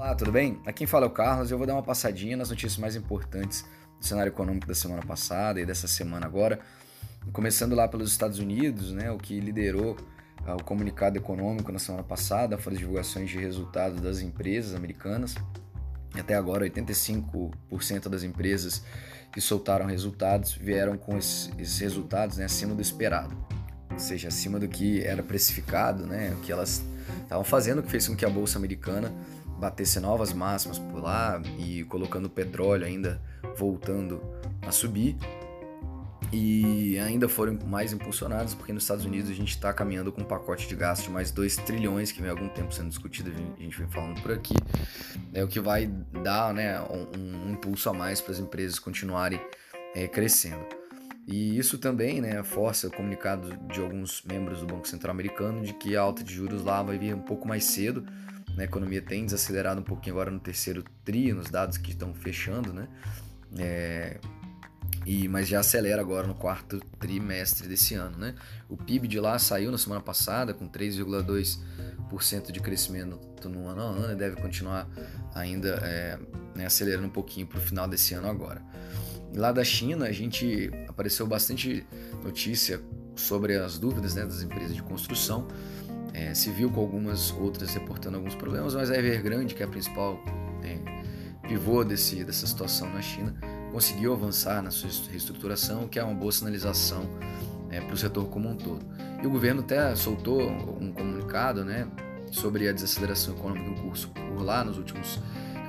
Olá, tudo bem? Aqui quem fala é o Carlos eu vou dar uma passadinha nas notícias mais importantes do cenário econômico da semana passada e dessa semana agora. Começando lá pelos Estados Unidos, né, o que liderou uh, o comunicado econômico na semana passada foram as divulgações de resultados das empresas americanas. E até agora, 85% das empresas que soltaram resultados vieram com esses, esses resultados né, acima do esperado, ou seja, acima do que era precificado, né, o que elas estavam fazendo, que fez com que a bolsa americana batesse novas máximas por lá e colocando o petróleo ainda voltando a subir. E ainda foram mais impulsionados porque nos Estados Unidos a gente está caminhando com um pacote de gasto de mais 2 trilhões, que vem há algum tempo sendo discutido, a gente vem falando por aqui, é o que vai dar né, um, um impulso a mais para as empresas continuarem é, crescendo. E isso também né, força o comunicado de alguns membros do Banco Central Americano de que a alta de juros lá vai vir um pouco mais cedo? A economia tem desacelerado um pouquinho agora no terceiro tri, nos dados que estão fechando, né? É, e, mas já acelera agora no quarto trimestre desse ano. Né? O PIB de lá saiu na semana passada com 3,2% de crescimento no ano a ano e deve continuar ainda é, né, acelerando um pouquinho para o final desse ano agora. E lá da China, a gente apareceu bastante notícia sobre as dúvidas né, das empresas de construção é, viu com algumas outras reportando alguns problemas, mas a Evergrande, que é a principal é, pivô desse, dessa situação na China, conseguiu avançar na sua reestruturação, que é uma boa sinalização é, para o setor como um todo. E o governo até soltou um comunicado né, sobre a desaceleração econômica em curso por lá nos últimos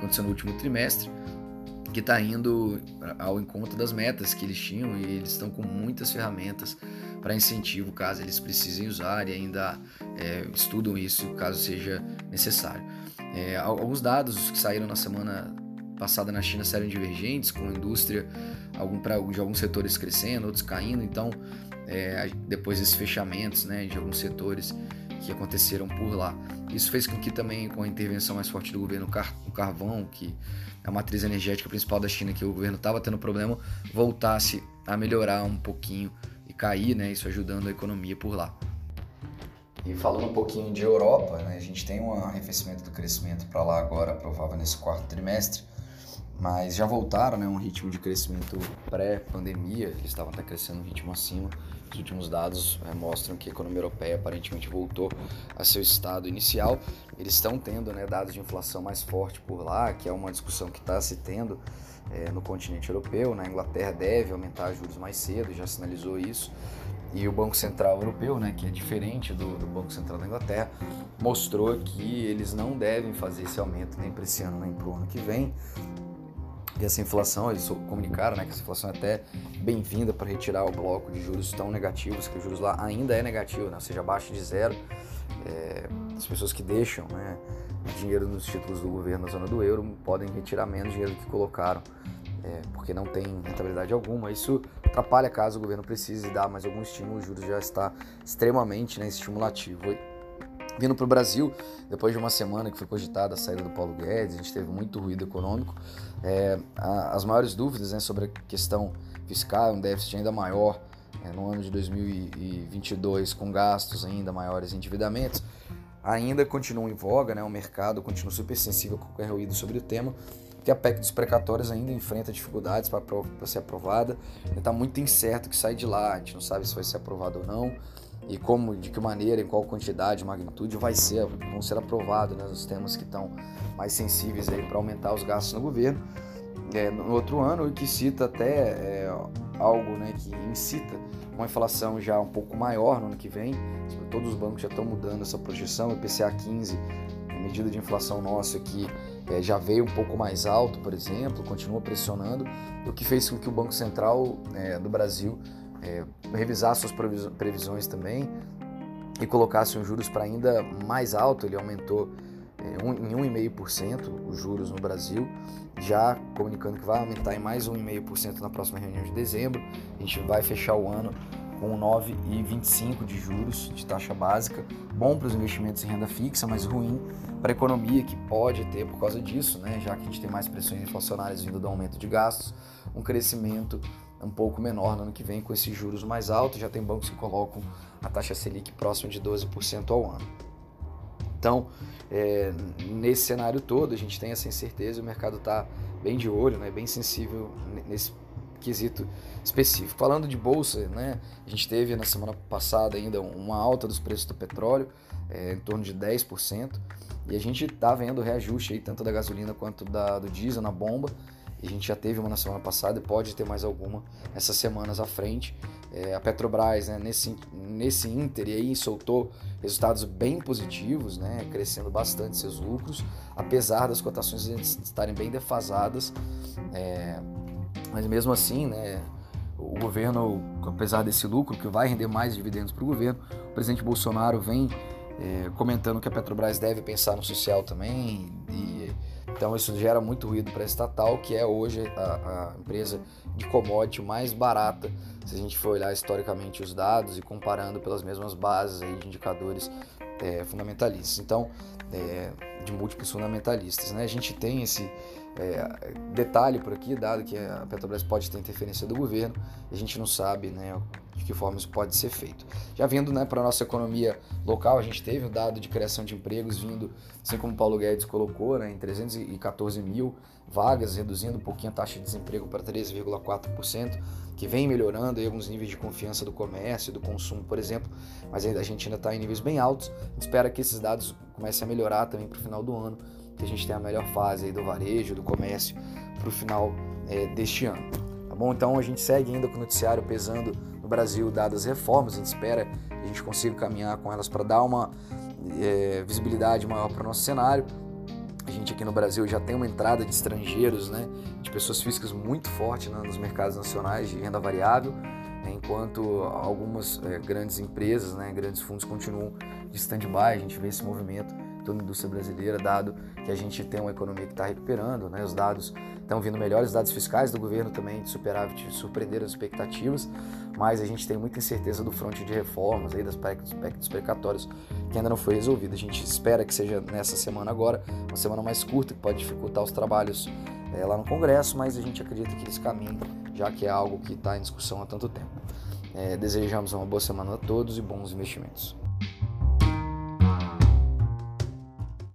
aconteceu no último trimestre, que está indo ao encontro das metas que eles tinham e eles estão com muitas ferramentas para incentivo caso eles precisem usar e ainda é, estudam isso caso seja necessário. É, alguns dados que saíram na semana passada na China saíram divergentes, com a indústria algum, pra, de alguns setores crescendo, outros caindo, então é, depois desses fechamentos né, de alguns setores que aconteceram por lá. Isso fez com que também com a intervenção mais forte do governo car o carvão, que é a matriz energética principal da China, que o governo estava tendo problema, voltasse a melhorar um pouquinho e cair, né? Isso ajudando a economia por lá. E falando um pouquinho de Europa, né, a gente tem um arrefecimento do crescimento para lá agora, provável nesse quarto trimestre, mas já voltaram né, um ritmo de crescimento pré-pandemia, eles estavam até crescendo um ritmo acima. Os últimos dados é, mostram que a economia europeia aparentemente voltou a seu estado inicial. Eles estão tendo né, dados de inflação mais forte por lá, que é uma discussão que está se tendo é, no continente europeu. Né? Inglaterra deve aumentar juros mais cedo, já sinalizou isso. E o Banco Central Europeu, né, que é diferente do, do Banco Central da Inglaterra, mostrou que eles não devem fazer esse aumento nem para esse ano nem para o ano que vem. Essa inflação, eles comunicaram né, que essa inflação é até bem-vinda para retirar o bloco de juros tão negativos, que os juros lá ainda é negativo, né, ou seja, abaixo de zero. É, as pessoas que deixam né, dinheiro nos títulos do governo na zona do euro podem retirar menos dinheiro do que colocaram, é, porque não tem rentabilidade alguma. Isso atrapalha caso o governo precise dar mais algum estímulo, o juros já está extremamente né, estimulativo. Vindo para o Brasil, depois de uma semana que foi cogitada a saída do Paulo Guedes, a gente teve muito ruído econômico, é, a, as maiores dúvidas né, sobre a questão fiscal, um déficit ainda maior é, no ano de 2022, com gastos ainda maiores e endividamentos, ainda continuam em voga, né? o mercado continua super sensível a qualquer ruído sobre o tema, que a PEC dos precatórios ainda enfrenta dificuldades para ser aprovada, está muito incerto que sai de lá, a gente não sabe se vai ser aprovado ou não, e como, de que maneira, em qual quantidade, magnitude vai ser, vão ser aprovados né, os temas que estão mais sensíveis para aumentar os gastos no governo. É, no outro ano, o que cita até é, algo né, que incita uma inflação já um pouco maior no ano que vem. Todos os bancos já estão mudando essa projeção. O IPCA 15, a medida de inflação nossa aqui, é, já veio um pouco mais alto, por exemplo, continua pressionando, o que fez com que o Banco Central é, do Brasil é, revisasse suas previsões também e colocasse os juros para ainda mais alto. Ele aumentou é, um, em 1,5% os juros no Brasil, já comunicando que vai aumentar em mais 1,5% na próxima reunião de dezembro. A gente vai fechar o ano com 9,25% de juros de taxa básica, bom para os investimentos em renda fixa, mas ruim para a economia, que pode ter, por causa disso, né, já que a gente tem mais pressões inflacionárias vindo do aumento de gastos, um crescimento um pouco menor no ano que vem com esses juros mais altos. Já tem bancos que colocam a taxa Selic próxima de 12% ao ano. Então, é, nesse cenário todo, a gente tem essa incerteza o mercado está bem de olho, né, bem sensível nesse quesito específico. Falando de bolsa, né, a gente teve na semana passada ainda uma alta dos preços do petróleo, é, em torno de 10%, e a gente está vendo reajuste aí, tanto da gasolina quanto da, do diesel na bomba, a gente já teve uma na semana passada e pode ter mais alguma essas semanas à frente. É, a Petrobras, né, nesse, nesse Inter, aí soltou resultados bem positivos, né, crescendo bastante seus lucros, apesar das cotações estarem bem defasadas. É, mas mesmo assim, né, o governo, apesar desse lucro, que vai render mais dividendos para o governo, o presidente Bolsonaro vem é, comentando que a Petrobras deve pensar no social também e então isso gera muito ruído para a estatal, que é hoje a, a, empresa de commodity mais barata, se a gente for olhar historicamente os dados e comparando pelas mesmas bases aí de indicadores é, fundamentalistas. Então, é, de múltiplos fundamentalistas. Né? A gente tem esse é, detalhe por aqui, dado que a Petrobras pode ter interferência do governo, a gente não sabe né, de que forma isso pode ser feito. Já vindo né, para a nossa economia local, a gente teve o dado de criação de empregos vindo, assim como o Paulo Guedes colocou, né, em 314 mil vagas, reduzindo um pouquinho a taxa de desemprego para 13,4%, que vem melhorando aí alguns níveis de confiança do comércio e do consumo, por exemplo, mas ainda, a gente ainda está em níveis bem altos. Espera que esses dados comecem a melhorar também para o final do ano, que a gente tenha a melhor fase do varejo, do comércio para o final é, deste ano. Tá bom? Então a gente segue ainda com o noticiário pesando no Brasil, dadas as reformas, a gente espera que a gente consiga caminhar com elas para dar uma é, visibilidade maior para o nosso cenário. A gente aqui no Brasil já tem uma entrada de estrangeiros, né, de pessoas físicas muito forte né, nos mercados nacionais de renda variável, né, enquanto algumas é, grandes empresas, né, grandes fundos continuam de stand-by. A gente vê esse movimento toda a indústria brasileira, dado que a gente tem uma economia que está recuperando, né? os dados estão vindo melhores, dados fiscais do governo também de superávit surpreenderam as expectativas, mas a gente tem muita incerteza do fronte de reformas, aí, das aspectos precatórios que ainda não foi resolvido. A gente espera que seja nessa semana agora, uma semana mais curta, que pode dificultar os trabalhos é, lá no Congresso, mas a gente acredita que eles caminhem, já que é algo que está em discussão há tanto tempo. É, desejamos uma boa semana a todos e bons investimentos.